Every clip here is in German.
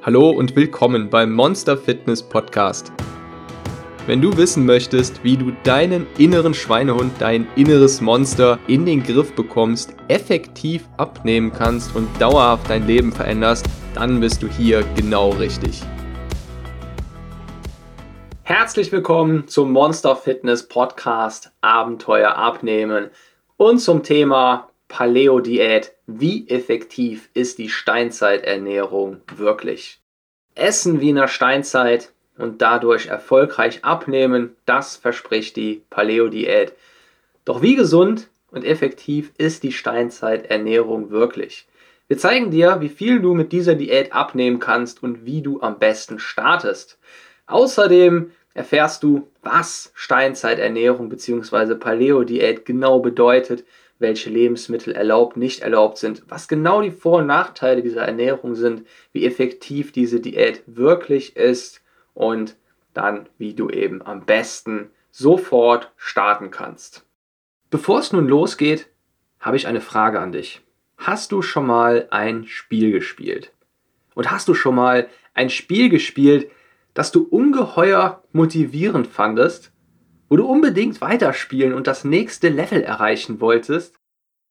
Hallo und willkommen beim Monster Fitness Podcast. Wenn du wissen möchtest, wie du deinen inneren Schweinehund, dein inneres Monster in den Griff bekommst, effektiv abnehmen kannst und dauerhaft dein Leben veränderst, dann bist du hier genau richtig. Herzlich willkommen zum Monster Fitness Podcast Abenteuer abnehmen und zum Thema Paleo-Diät. Wie effektiv ist die Steinzeiternährung wirklich? Essen wie in der Steinzeit und dadurch erfolgreich abnehmen, das verspricht die Paleo-Diät. Doch wie gesund und effektiv ist die Steinzeiternährung wirklich? Wir zeigen dir, wie viel du mit dieser Diät abnehmen kannst und wie du am besten startest. Außerdem erfährst du, was Steinzeiternährung bzw. Paleo-Diät genau bedeutet, welche Lebensmittel erlaubt, nicht erlaubt sind, was genau die Vor- und Nachteile dieser Ernährung sind, wie effektiv diese Diät wirklich ist und dann, wie du eben am besten sofort starten kannst. Bevor es nun losgeht, habe ich eine Frage an dich. Hast du schon mal ein Spiel gespielt? Und hast du schon mal ein Spiel gespielt, das du ungeheuer motivierend fandest wo du unbedingt weiterspielen und das nächste Level erreichen wolltest?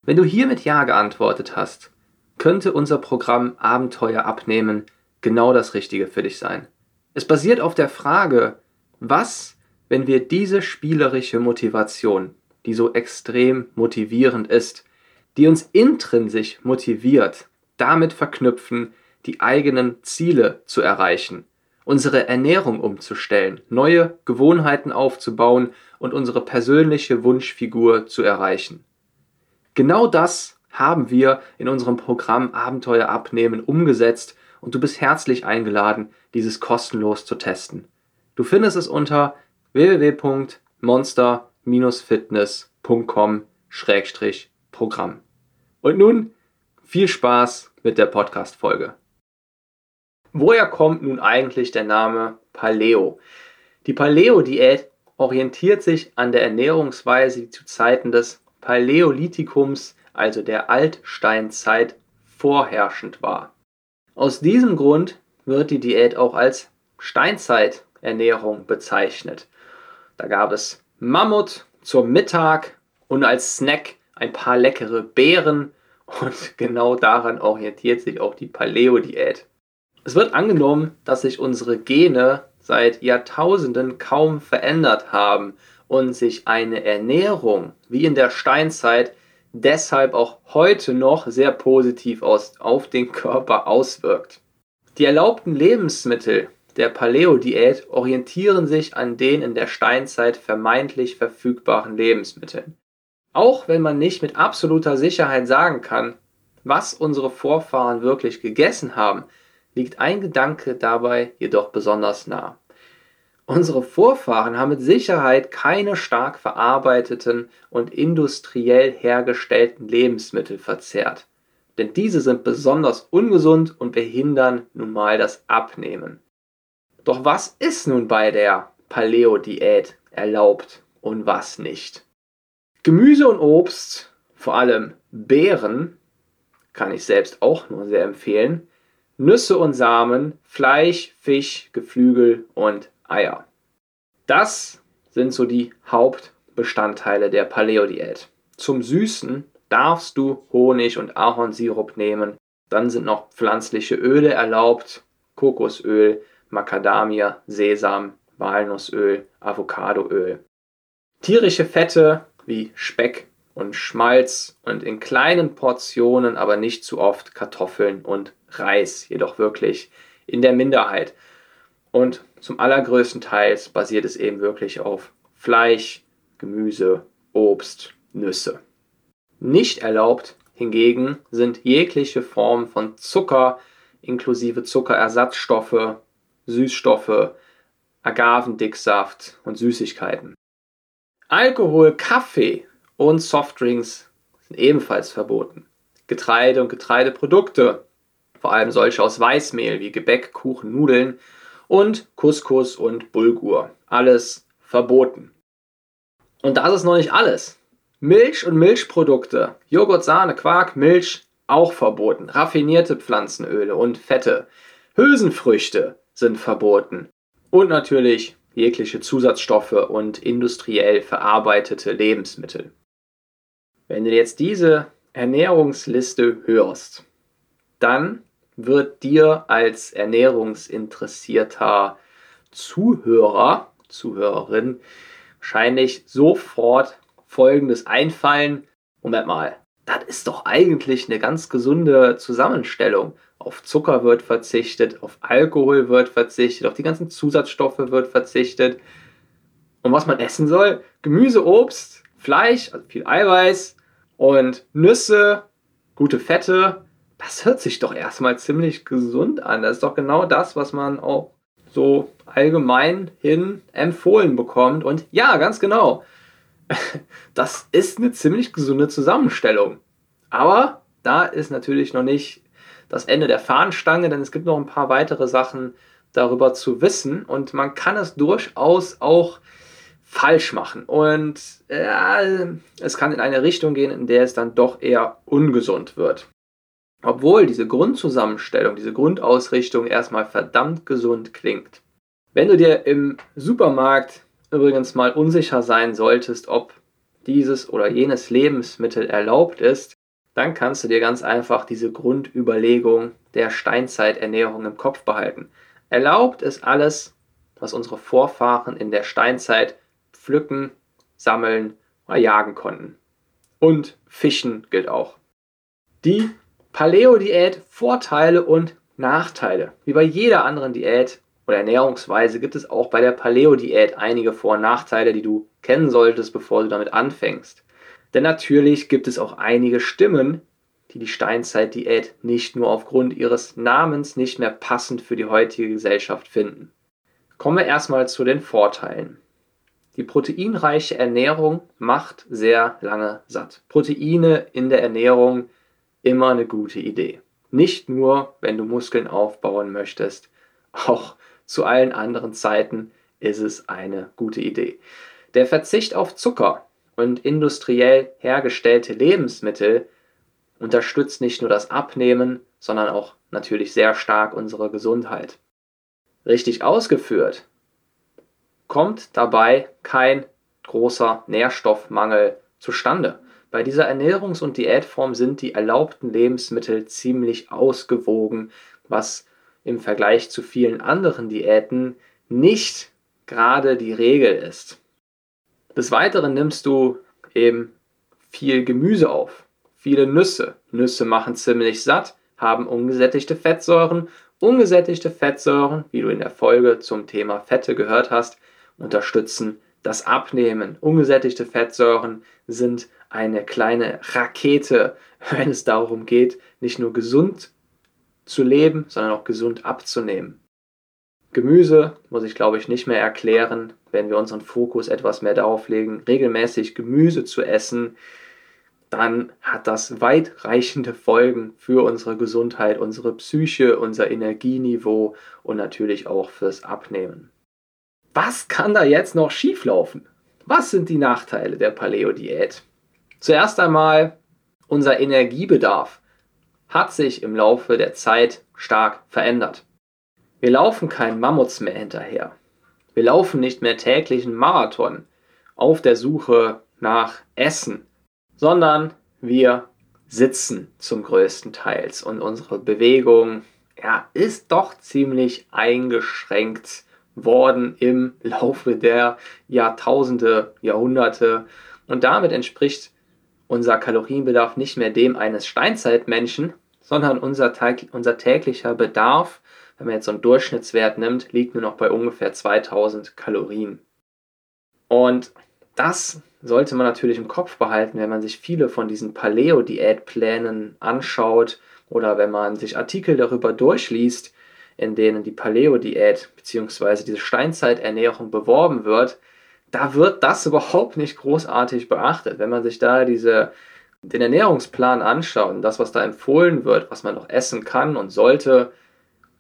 Wenn du hier mit Ja geantwortet hast, könnte unser Programm Abenteuer abnehmen genau das Richtige für dich sein. Es basiert auf der Frage, was, wenn wir diese spielerische Motivation, die so extrem motivierend ist, die uns intrinsisch motiviert, damit verknüpfen, die eigenen Ziele zu erreichen unsere Ernährung umzustellen, neue Gewohnheiten aufzubauen und unsere persönliche Wunschfigur zu erreichen. Genau das haben wir in unserem Programm Abenteuer abnehmen umgesetzt und du bist herzlich eingeladen, dieses kostenlos zu testen. Du findest es unter www.monster-fitness.com-programm. Und nun viel Spaß mit der Podcast-Folge. Woher kommt nun eigentlich der Name Paleo? Die Paleo-Diät orientiert sich an der Ernährungsweise, die zu Zeiten des Paläolithikums, also der Altsteinzeit, vorherrschend war. Aus diesem Grund wird die Diät auch als Steinzeiternährung bezeichnet. Da gab es Mammut zum Mittag und als Snack ein paar leckere Beeren und genau daran orientiert sich auch die Paleo-Diät. Es wird angenommen, dass sich unsere Gene seit Jahrtausenden kaum verändert haben und sich eine Ernährung wie in der Steinzeit deshalb auch heute noch sehr positiv aus, auf den Körper auswirkt. Die erlaubten Lebensmittel der Paleo-Diät orientieren sich an den in der Steinzeit vermeintlich verfügbaren Lebensmitteln. Auch wenn man nicht mit absoluter Sicherheit sagen kann, was unsere Vorfahren wirklich gegessen haben, liegt ein Gedanke dabei jedoch besonders nah. Unsere Vorfahren haben mit Sicherheit keine stark verarbeiteten und industriell hergestellten Lebensmittel verzehrt, denn diese sind besonders ungesund und behindern nun mal das Abnehmen. Doch was ist nun bei der Paleo-Diät erlaubt und was nicht? Gemüse und Obst, vor allem Beeren, kann ich selbst auch nur sehr empfehlen, Nüsse und Samen, Fleisch, Fisch, Geflügel und Eier. Das sind so die Hauptbestandteile der Paleo-Diät. Zum Süßen darfst du Honig und Ahornsirup nehmen. Dann sind noch pflanzliche Öle erlaubt, Kokosöl, Macadamia, Sesam, Walnussöl, Avocadoöl. Tierische Fette wie Speck und Schmalz und in kleinen Portionen, aber nicht zu oft Kartoffeln und Reis, jedoch wirklich in der Minderheit. Und zum allergrößten Teil basiert es eben wirklich auf Fleisch, Gemüse, Obst, Nüsse. Nicht erlaubt hingegen sind jegliche Formen von Zucker inklusive Zuckerersatzstoffe, Süßstoffe, Agavendicksaft und Süßigkeiten. Alkohol, Kaffee und Softdrinks sind ebenfalls verboten. Getreide und Getreideprodukte vor allem solche aus Weißmehl wie Gebäck, Kuchen, Nudeln und Couscous und Bulgur. Alles verboten. Und das ist noch nicht alles. Milch und Milchprodukte, Joghurt, Sahne, Quark, Milch auch verboten. Raffinierte Pflanzenöle und Fette, Hülsenfrüchte sind verboten. Und natürlich jegliche Zusatzstoffe und industriell verarbeitete Lebensmittel. Wenn du jetzt diese Ernährungsliste hörst, dann wird dir als ernährungsinteressierter Zuhörer, Zuhörerin wahrscheinlich sofort Folgendes einfallen. Moment mal, das ist doch eigentlich eine ganz gesunde Zusammenstellung. Auf Zucker wird verzichtet, auf Alkohol wird verzichtet, auf die ganzen Zusatzstoffe wird verzichtet. Und was man essen soll? Gemüse, Obst, Fleisch, also viel Eiweiß und Nüsse, gute Fette. Das hört sich doch erstmal ziemlich gesund an. Das ist doch genau das, was man auch so allgemein hin empfohlen bekommt. Und ja, ganz genau. Das ist eine ziemlich gesunde Zusammenstellung. Aber da ist natürlich noch nicht das Ende der Fahnenstange, denn es gibt noch ein paar weitere Sachen darüber zu wissen und man kann es durchaus auch falsch machen. Und ja, es kann in eine Richtung gehen, in der es dann doch eher ungesund wird. Obwohl diese Grundzusammenstellung, diese Grundausrichtung erstmal verdammt gesund klingt. Wenn du dir im Supermarkt übrigens mal unsicher sein solltest, ob dieses oder jenes Lebensmittel erlaubt ist, dann kannst du dir ganz einfach diese Grundüberlegung der Steinzeiternährung im Kopf behalten. Erlaubt ist alles, was unsere Vorfahren in der Steinzeit pflücken, sammeln oder jagen konnten. Und Fischen gilt auch. Die Paleo-Diät Vorteile und Nachteile. Wie bei jeder anderen Diät oder Ernährungsweise gibt es auch bei der Paleo-Diät einige Vor- und Nachteile, die du kennen solltest, bevor du damit anfängst. Denn natürlich gibt es auch einige Stimmen, die die Steinzeit-Diät nicht nur aufgrund ihres Namens nicht mehr passend für die heutige Gesellschaft finden. Kommen wir erstmal zu den Vorteilen. Die proteinreiche Ernährung macht sehr lange satt. Proteine in der Ernährung immer eine gute Idee. Nicht nur, wenn du Muskeln aufbauen möchtest, auch zu allen anderen Zeiten ist es eine gute Idee. Der Verzicht auf Zucker und industriell hergestellte Lebensmittel unterstützt nicht nur das Abnehmen, sondern auch natürlich sehr stark unsere Gesundheit. Richtig ausgeführt kommt dabei kein großer Nährstoffmangel zustande. Bei dieser Ernährungs- und Diätform sind die erlaubten Lebensmittel ziemlich ausgewogen, was im Vergleich zu vielen anderen Diäten nicht gerade die Regel ist. Des Weiteren nimmst du eben viel Gemüse auf, viele Nüsse. Nüsse machen ziemlich satt, haben ungesättigte Fettsäuren. Ungesättigte Fettsäuren, wie du in der Folge zum Thema Fette gehört hast, unterstützen das Abnehmen. Ungesättigte Fettsäuren sind eine kleine Rakete, wenn es darum geht, nicht nur gesund zu leben, sondern auch gesund abzunehmen. Gemüse muss ich glaube ich nicht mehr erklären, wenn wir unseren Fokus etwas mehr darauf legen, regelmäßig Gemüse zu essen, dann hat das weitreichende Folgen für unsere Gesundheit, unsere Psyche, unser Energieniveau und natürlich auch fürs Abnehmen. Was kann da jetzt noch schieflaufen? Was sind die Nachteile der Paleo-Diät? Zuerst einmal, unser Energiebedarf hat sich im Laufe der Zeit stark verändert. Wir laufen keinen Mammuts mehr hinterher. Wir laufen nicht mehr täglichen Marathon auf der Suche nach Essen, sondern wir sitzen zum größten Teils und unsere Bewegung ja, ist doch ziemlich eingeschränkt worden im Laufe der Jahrtausende, Jahrhunderte und damit entspricht unser Kalorienbedarf nicht mehr dem eines Steinzeitmenschen, sondern unser, unser täglicher Bedarf wenn man jetzt so einen Durchschnittswert nimmt, liegt nur noch bei ungefähr 2000 Kalorien. Und das sollte man natürlich im Kopf behalten, wenn man sich viele von diesen Paleo-Diätplänen anschaut oder wenn man sich Artikel darüber durchliest, in denen die Paleo-Diät bzw. diese Steinzeiternährung beworben wird, da wird das überhaupt nicht großartig beachtet. Wenn man sich da diese, den Ernährungsplan anschaut und das, was da empfohlen wird, was man noch essen kann und sollte,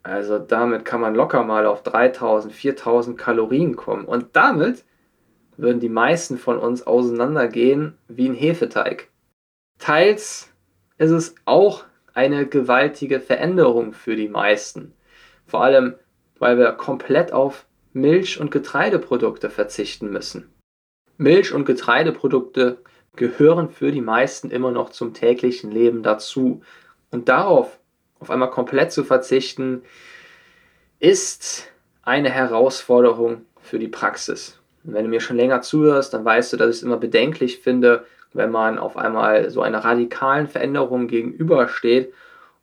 also damit kann man locker mal auf 3000, 4000 Kalorien kommen. Und damit würden die meisten von uns auseinandergehen wie ein Hefeteig. Teils ist es auch eine gewaltige Veränderung für die meisten. Vor allem, weil wir komplett auf Milch- und Getreideprodukte verzichten müssen. Milch- und Getreideprodukte gehören für die meisten immer noch zum täglichen Leben dazu. Und darauf auf einmal komplett zu verzichten, ist eine Herausforderung für die Praxis. Und wenn du mir schon länger zuhörst, dann weißt du, dass ich es immer bedenklich finde, wenn man auf einmal so einer radikalen Veränderung gegenübersteht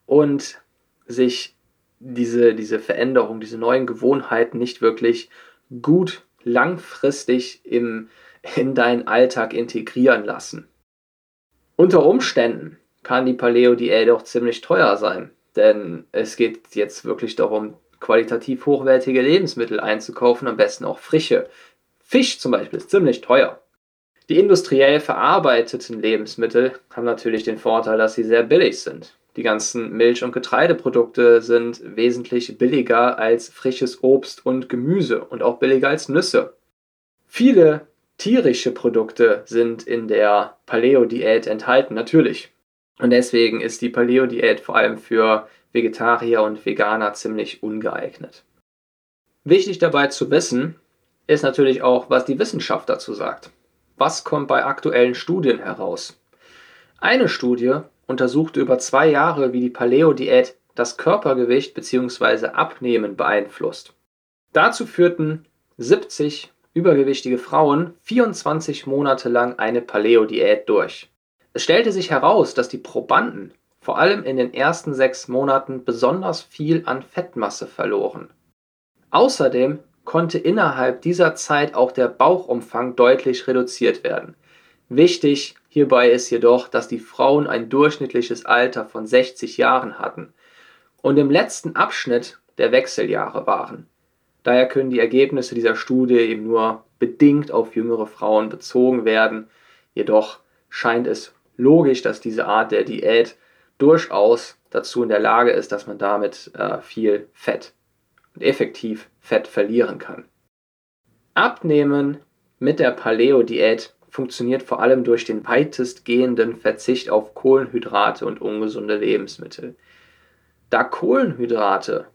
und sich diese, diese Veränderung, diese neuen Gewohnheiten nicht wirklich gut langfristig im, in deinen Alltag integrieren lassen. Unter Umständen kann die Paleo-Diät auch ziemlich teuer sein, denn es geht jetzt wirklich darum, qualitativ hochwertige Lebensmittel einzukaufen, am besten auch frische. Fisch zum Beispiel ist ziemlich teuer. Die industriell verarbeiteten Lebensmittel haben natürlich den Vorteil, dass sie sehr billig sind. Die ganzen Milch- und Getreideprodukte sind wesentlich billiger als frisches Obst und Gemüse und auch billiger als Nüsse. Viele tierische Produkte sind in der Paleo-Diät enthalten, natürlich. Und deswegen ist die Paleo-Diät vor allem für Vegetarier und Veganer ziemlich ungeeignet. Wichtig dabei zu wissen ist natürlich auch, was die Wissenschaft dazu sagt. Was kommt bei aktuellen Studien heraus? Eine Studie untersuchte über zwei Jahre, wie die Paleo-Diät das Körpergewicht bzw. Abnehmen beeinflusst. Dazu führten 70 übergewichtige Frauen 24 Monate lang eine Paleo-Diät durch. Es stellte sich heraus, dass die Probanden vor allem in den ersten sechs Monaten besonders viel an Fettmasse verloren. Außerdem konnte innerhalb dieser Zeit auch der Bauchumfang deutlich reduziert werden. Wichtig hierbei ist jedoch, dass die Frauen ein durchschnittliches Alter von 60 Jahren hatten und im letzten Abschnitt der Wechseljahre waren. Daher können die Ergebnisse dieser Studie eben nur bedingt auf jüngere Frauen bezogen werden. Jedoch scheint es logisch, dass diese Art der Diät durchaus dazu in der Lage ist, dass man damit äh, viel Fett und effektiv Fett verlieren kann. Abnehmen mit der Paleo-Diät funktioniert vor allem durch den weitestgehenden Verzicht auf Kohlenhydrate und ungesunde Lebensmittel. Da Kohlenhydrate,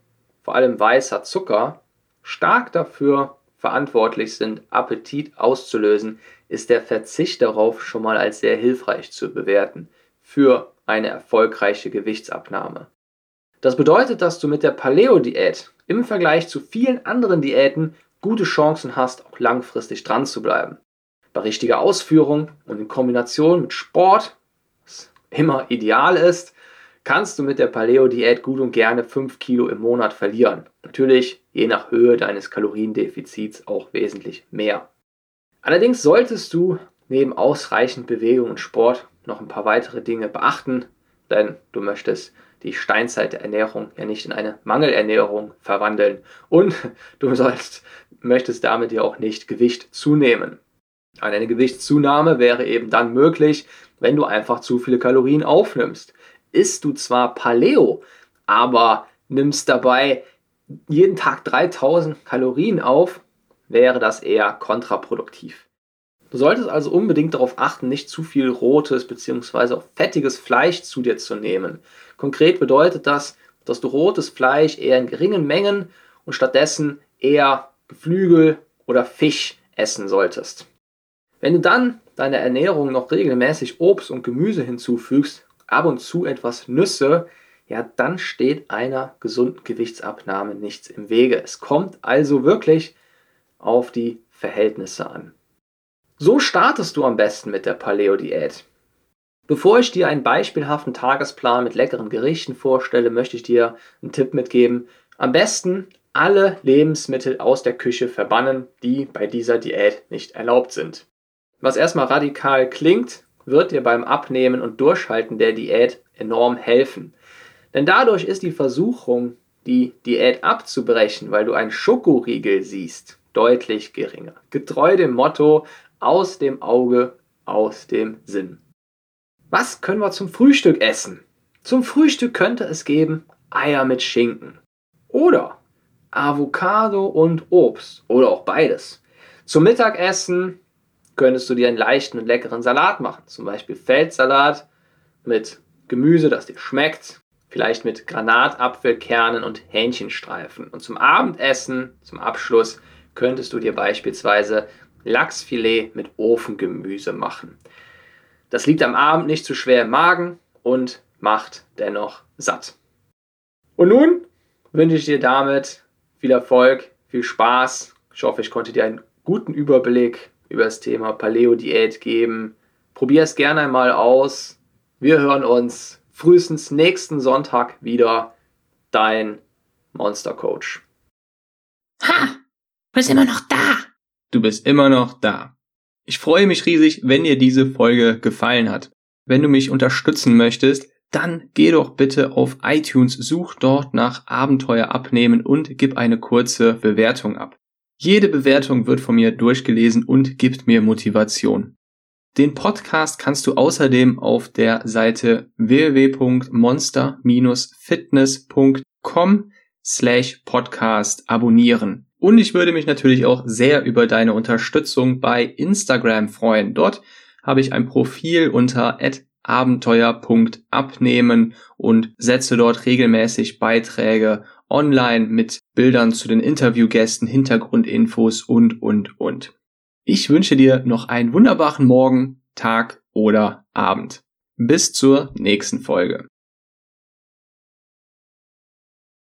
vor allem weißer Zucker, stark dafür verantwortlich sind, Appetit auszulösen, ist der Verzicht darauf schon mal als sehr hilfreich zu bewerten für eine erfolgreiche Gewichtsabnahme. Das bedeutet, dass du mit der Paleo-Diät im Vergleich zu vielen anderen Diäten gute Chancen hast, auch langfristig dran zu bleiben. Bei richtiger Ausführung und in Kombination mit Sport, was immer ideal ist, kannst du mit der Paleo-Diät gut und gerne 5 Kilo im Monat verlieren. Natürlich je nach Höhe deines Kaloriendefizits auch wesentlich mehr. Allerdings solltest du neben ausreichend Bewegung und Sport noch ein paar weitere Dinge beachten, denn du möchtest die Steinzeiternährung ja nicht in eine Mangelernährung verwandeln und du sollst, möchtest damit ja auch nicht Gewicht zunehmen. Eine Gewichtszunahme wäre eben dann möglich, wenn du einfach zu viele Kalorien aufnimmst. Isst du zwar Paleo, aber nimmst dabei jeden Tag 3000 Kalorien auf, wäre das eher kontraproduktiv. Du solltest also unbedingt darauf achten, nicht zu viel rotes bzw. auch fettiges Fleisch zu dir zu nehmen. Konkret bedeutet das, dass du rotes Fleisch eher in geringen Mengen und stattdessen eher Geflügel oder Fisch essen solltest. Wenn du dann deiner Ernährung noch regelmäßig Obst und Gemüse hinzufügst, ab und zu etwas Nüsse, ja, dann steht einer gesunden Gewichtsabnahme nichts im Wege. Es kommt also wirklich auf die Verhältnisse an. So startest du am besten mit der Paleo-Diät. Bevor ich dir einen beispielhaften Tagesplan mit leckeren Gerichten vorstelle, möchte ich dir einen Tipp mitgeben. Am besten alle Lebensmittel aus der Küche verbannen, die bei dieser Diät nicht erlaubt sind. Was erstmal radikal klingt, wird dir beim Abnehmen und Durchhalten der Diät enorm helfen. Denn dadurch ist die Versuchung, die Diät abzubrechen, weil du einen Schokoriegel siehst, deutlich geringer. Getreu dem Motto, aus dem Auge, aus dem Sinn. Was können wir zum Frühstück essen? Zum Frühstück könnte es geben Eier mit Schinken. Oder Avocado und Obst. Oder auch beides. Zum Mittagessen könntest du dir einen leichten und leckeren Salat machen. Zum Beispiel Feldsalat mit Gemüse, das dir schmeckt. vielleicht mit Granatapfelkernen und Hähnchenstreifen. Und zum Abendessen, zum Abschluss, könntest du dir beispielsweise Lachsfilet mit Ofengemüse machen. Das liegt am Abend nicht zu schwer im Magen und macht dennoch satt. Und nun wünsche ich dir damit viel Erfolg, viel Spaß. Ich hoffe, ich konnte dir einen guten Überblick über das Thema Paleo-Diät geben. Probier es gerne einmal aus. Wir hören uns frühestens nächsten Sonntag wieder. Dein Monster Coach. Ha! Du bist immer noch da. Du bist immer noch da. Ich freue mich riesig, wenn dir diese Folge gefallen hat. Wenn du mich unterstützen möchtest, dann geh doch bitte auf iTunes, such dort nach Abenteuer abnehmen und gib eine kurze Bewertung ab. Jede Bewertung wird von mir durchgelesen und gibt mir Motivation. Den Podcast kannst du außerdem auf der Seite www.monster-fitness.com slash podcast abonnieren. Und ich würde mich natürlich auch sehr über deine Unterstützung bei Instagram freuen. Dort habe ich ein Profil unter abenteuer.abnehmen und setze dort regelmäßig Beiträge online mit Bildern zu den Interviewgästen, Hintergrundinfos und, und, und. Ich wünsche dir noch einen wunderbaren Morgen, Tag oder Abend. Bis zur nächsten Folge.